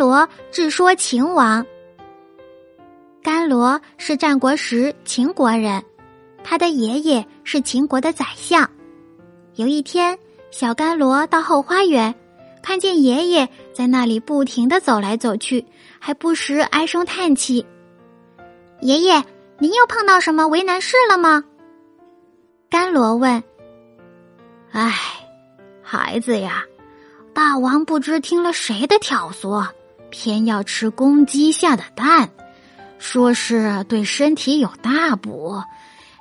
罗智说秦王。甘罗是战国时秦国人，他的爷爷是秦国的宰相。有一天，小甘罗到后花园，看见爷爷在那里不停的走来走去，还不时唉声叹气。爷爷，您又碰到什么为难事了吗？甘罗问。唉，孩子呀，大王不知听了谁的挑唆，偏要吃公鸡下的蛋。说是对身体有大补，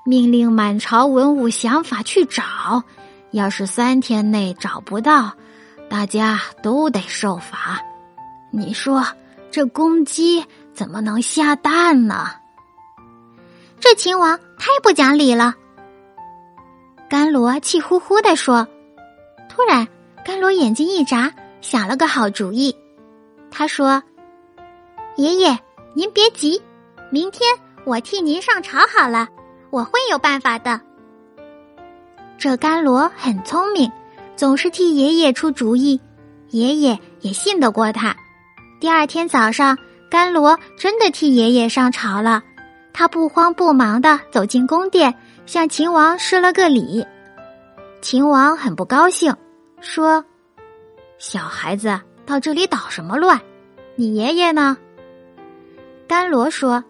命令满朝文武想法去找，要是三天内找不到，大家都得受罚。你说这公鸡怎么能下蛋呢？这秦王太不讲理了。甘罗气呼呼地说。突然，甘罗眼睛一眨，想了个好主意。他说：“爷爷，您别急。”明天我替您上朝好了，我会有办法的。这甘罗很聪明，总是替爷爷出主意，爷爷也信得过他。第二天早上，甘罗真的替爷爷上朝了。他不慌不忙的走进宫殿，向秦王施了个礼。秦王很不高兴，说：“小孩子到这里捣什么乱？你爷爷呢？”甘罗说。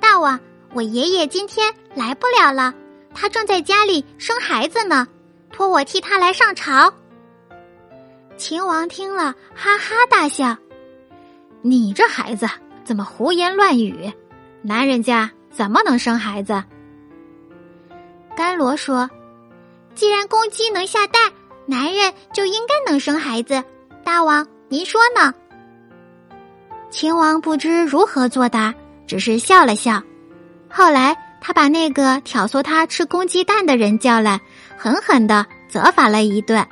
大王，我爷爷今天来不了了，他正在家里生孩子呢，托我替他来上朝。秦王听了，哈哈大笑：“你这孩子怎么胡言乱语？男人家怎么能生孩子？”甘罗说：“既然公鸡能下蛋，男人就应该能生孩子。大王，您说呢？”秦王不知如何作答。只是笑了笑，后来他把那个挑唆他吃公鸡蛋的人叫来，狠狠的责罚了一顿。